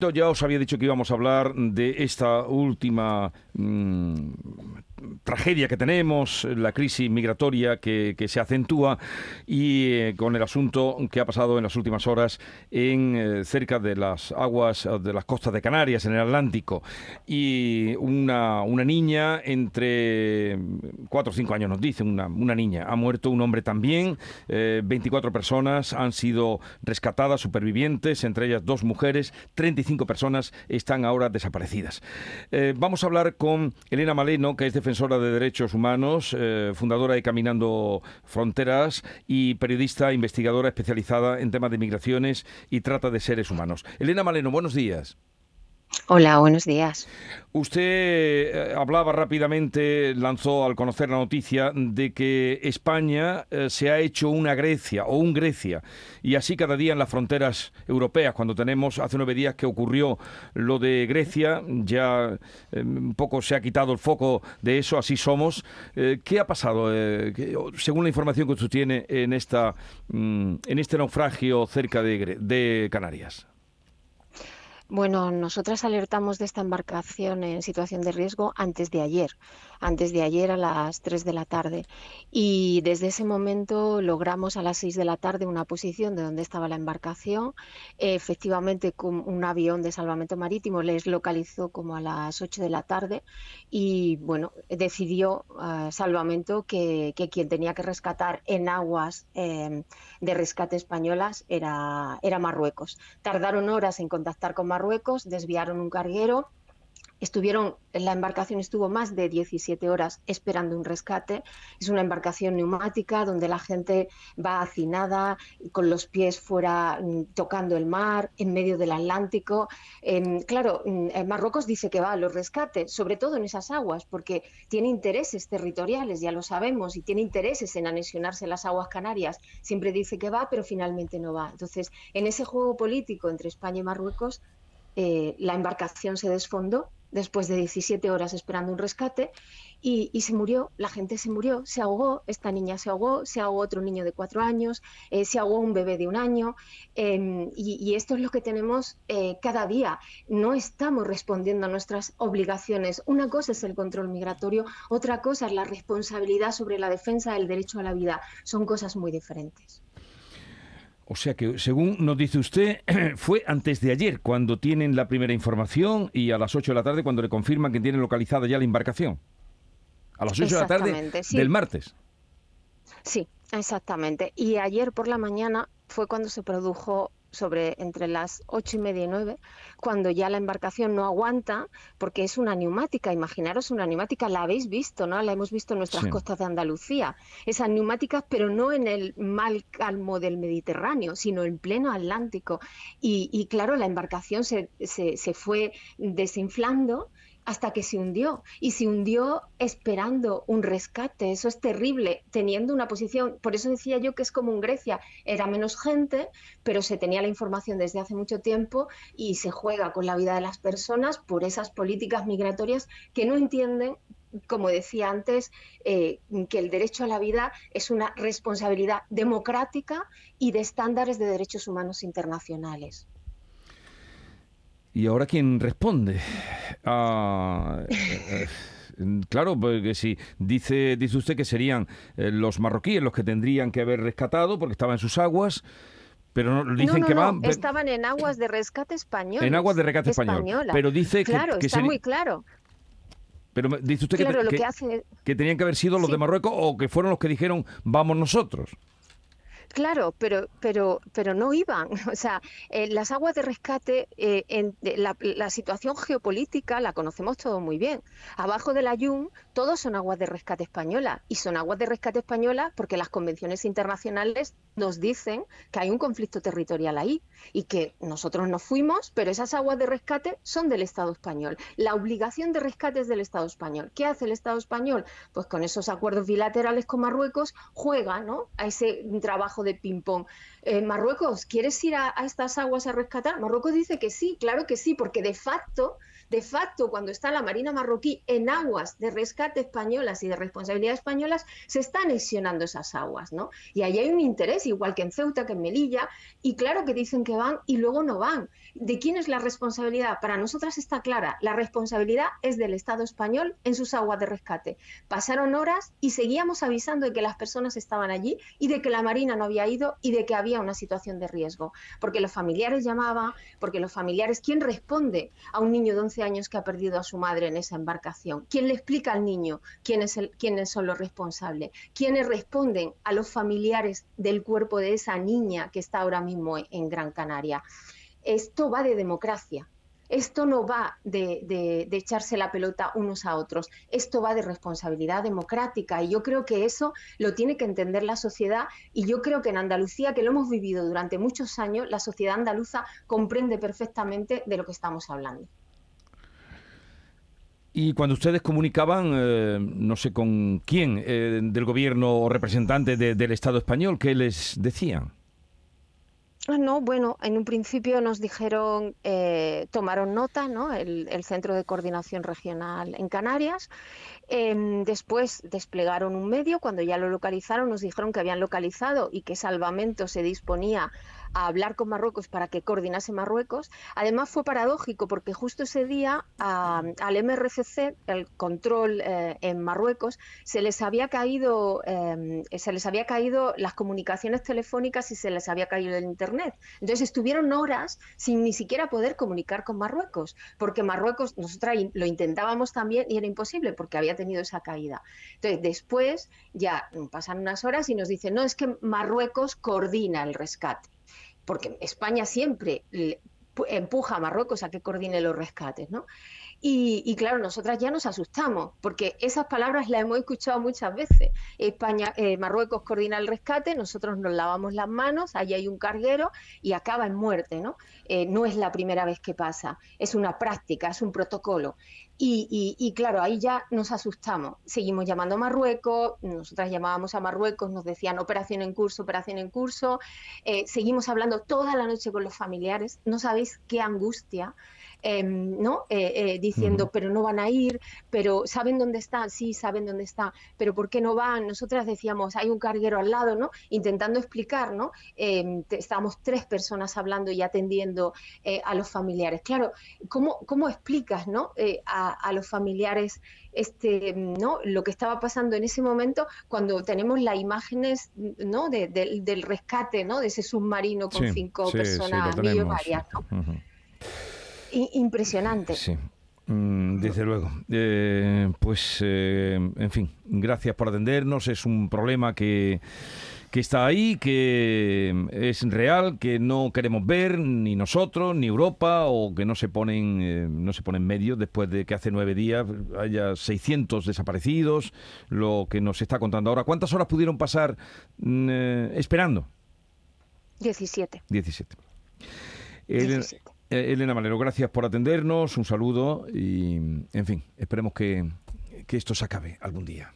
Ya os había dicho que íbamos a hablar de esta última mm, tragedia que tenemos, la crisis migratoria que, se acentúa y eh, con el asunto que ha pasado en las últimas horas en eh, cerca de las aguas de las costas de Canarias, en el Atlántico. Y una, una niña entre 4 o 5 años nos dice, una, una niña, ha muerto un hombre también, 24 eh, personas han sido rescatadas, supervivientes, entre ellas dos mujeres, 35 cinco personas están ahora desaparecidas. Eh, vamos a hablar con Elena Maleno, que es defensora de derechos humanos, eh, fundadora de Caminando Fronteras y periodista investigadora especializada en temas de migraciones y trata de seres humanos. Elena Maleno, buenos días. Hola, buenos días. Usted eh, hablaba rápidamente, lanzó al conocer la noticia de que España eh, se ha hecho una Grecia o un Grecia y así cada día en las fronteras europeas, cuando tenemos hace nueve días que ocurrió lo de Grecia, ya eh, un poco se ha quitado el foco de eso, así somos. ¿Qué ha pasado, según la información que usted tiene en, esta, mm, en este naufragio cerca de Canarias? Bueno, nosotras alertamos de esta embarcación en situación de riesgo antes de ayer, antes de ayer a las 3 de la tarde. Y desde ese momento logramos a las 6 de la tarde una posición de donde estaba la embarcación. Efectivamente, con un avión de salvamento marítimo les localizó como a las 8 de la tarde y, bueno, decidió uh, salvamento que, que, quien tenía que rescatar en aguas eh, de rescate españolas era, era Marruecos. Tardaron horas en contactar con Marruecos Marruecos, desviaron un carguero Estuvieron, la embarcación estuvo más de 17 horas esperando un rescate. Es una embarcación neumática donde la gente va hacinada, con los pies fuera mm, tocando el mar, en medio del Atlántico. Em, claro, mm, Marruecos dice que va a los rescates, sobre todo en esas aguas, porque tiene intereses territoriales, ya lo sabemos, y tiene intereses en anexionarse las aguas canarias. Siempre dice que va, pero finalmente no va. Entonces, en ese juego político entre España y Marruecos, eh, la embarcación se desfondó después de 17 horas esperando un rescate y, se murió, la gente se murió, se ahogó, esta niña se ahogó, se ahogó otro niño de cuatro años, eh, se ahogó un bebé de un año em, y, esto es lo que tenemos eh, cada día. No estamos respondiendo a nuestras obligaciones. Una cosa es el control migratorio, otra cosa es la responsabilidad sobre la defensa del derecho a la vida. Son cosas muy diferentes. O sea que, según nos dice usted, fue antes de ayer cuando tienen la primera información y a las 8 de la tarde cuando le confirman que tienen localizada ya la embarcación. A las 8 de la tarde del martes. Sí, exactamente. Y ayer por la mañana fue cuando se produjo sobre entre las ocho y media y nueve, cuando ya la embarcación no aguanta, porque es una neumática, imaginaros una neumática, la habéis visto, ¿no? La hemos visto en nuestras costas de Andalucía. Esas neumáticas, pero no en el mal calmo del Mediterráneo, sino en pleno Atlántico. Y, claro, la embarcación se, se, se fue desinflando hasta que se hundió. Y se hundió esperando un rescate. Eso es terrible, teniendo una posición. Por eso decía yo que es como en Grecia. Era menos gente, pero se tenía la información desde hace mucho tiempo y se juega con la vida de las personas por esas políticas migratorias que no entienden como decía antes, eh, que el derecho a la vida es una responsabilidad democrática y de estándares de derechos humanos internacionales. ¿Y ahora quién responde? Ah, eh, eh, claro, porque si dice, dice usted que serían eh, los marroquíes los que tendrían que haber rescatado porque estaban en sus aguas. Pero no, dicen que van. Estaban en aguas de rescate español. En aguas de rescate español. Pero dice que. Claro, está muy claro. Pero dice usted que, que, tenían que haber sido los de Marruecos o que fueron los que dijeron vamos nosotros. Claro, pero, pero, pero no iban. O sea, eh, las aguas de rescate, eh, en, la, situación geopolítica la conocemos todo muy bien. Abajo de la Yun, todos son aguas de rescate española. Y son aguas de rescate española porque las convenciones internacionales nos dicen que hay un conflicto territorial ahí y que nosotros nos fuimos, pero esas aguas de rescate son del Estado español. La obligación de rescate es del Estado español. ¿Qué hace el Estado español? Pues con esos acuerdos bilaterales con Marruecos juega ¿no? a ese trabajo de ping-pong. Eh, Marruecos, ¿quieres ir a estas aguas a rescatar? Marruecos dice que sí, claro que sí, porque de facto de facto, cuando está la Marina marroquí en aguas de rescate españolas y de responsabilidad españolas, se están anexionando esas aguas, ¿no? Y ahí hay un interés, igual que en Ceuta, que en Melilla, y claro que dicen que van y luego no van. ¿De quién es la responsabilidad? Para nosotras está clara, la responsabilidad es del Estado español en sus aguas de rescate. Pasaron horas y seguíamos avisando de que las personas estaban allí y de que la Marina no había ido y de que había una situación de riesgo, porque los familiares llamaban, porque los familiares, ¿quién responde a un niño de 11 años que ha perdido a su madre en esa embarcación? ¿Quién le explica al niño quién es el, quiénes son los responsables? ¿Quiénes responden a los familiares del cuerpo de esa niña que está ahora mismo en Gran Canaria? Esto va de democracia. Esto no va de, echarse la pelota unos a otros, esto va de responsabilidad democrática y yo creo que eso lo tiene que entender la sociedad y yo creo que en Andalucía, que lo hemos vivido durante muchos años, la sociedad andaluza comprende perfectamente de lo que estamos hablando. Y cuando ustedes comunicaban, eh, no sé con quién, eh, del gobierno o representante de, del Estado español, ¿qué les decían? No, bueno, en un principio nos dijeron, eh, tomaron nota, ¿no? El, Centro de Coordinación Regional en Canarias. Eh, después desplegaron un medio, cuando ya lo localizaron, nos dijeron que habían localizado y que Salvamento se disponía a hablar con Marruecos para que coordinase Marruecos. Además fue paradójico porque justo ese día al MRCC, el control eh, en Marruecos, se les había caído eh, se les había caído las comunicaciones telefónicas y se les había caído el internet. Entonces estuvieron horas sin ni siquiera poder comunicar con Marruecos, porque Marruecos nosotras lo intentábamos también y era imposible porque había tenido esa caída. Entonces después ya pasan unas horas y nos dicen, "No, es que Marruecos coordina el rescate." Porque España siempre empuja a Marruecos a que coordine los rescates, ¿no? Y, claro, nosotras ya nos asustamos, porque esas palabras las hemos escuchado muchas veces. España, eh, Marruecos coordina el rescate, nosotros nos lavamos las manos, allí hay un carguero y acaba en muerte, ¿no? Eh, no es la primera vez que pasa, es una práctica, es un protocolo. Y, claro, ahí ya nos asustamos. Seguimos llamando a Marruecos, nosotras llamábamos a Marruecos, nos decían operación en curso, operación en curso. Eh, seguimos hablando toda la noche con los familiares. No sabéis qué angustia, eh, ¿no? Eh, diciendo, uh -huh. pero no van a ir, pero ¿saben dónde están? Sí, saben dónde están, pero ¿por qué no van? Nosotras decíamos, hay un carguero al lado, ¿no? Intentando explicar, ¿no? estábamos tres personas hablando y atendiendo a los familiares. Claro, ¿cómo, cómo explicas, ¿no? A, a, los familiares este, ¿no? lo que estaba pasando en ese momento cuando tenemos las imágenes ¿no? De, de, del rescate ¿no? de ese submarino con sí, cinco sí, personas sí, millonarias. ¿no? Uh -huh. Impresionante. Sí. Mm, desde luego. Eh, pues, eh, en fin, gracias por atendernos. Es un problema que que está ahí, que es real, que no queremos ver ni nosotros ni Europa o que no se ponen eh, no se ponen medios después de que hace nueve días haya 600 desaparecidos, lo que nos está contando ahora. ¿Cuántas horas pudieron pasar mm, eh, esperando? 17. 17. Elena, 17. Eh, Elena Malero, gracias por atendernos, un saludo y, en fin, esperemos que, que esto se acabe algún día.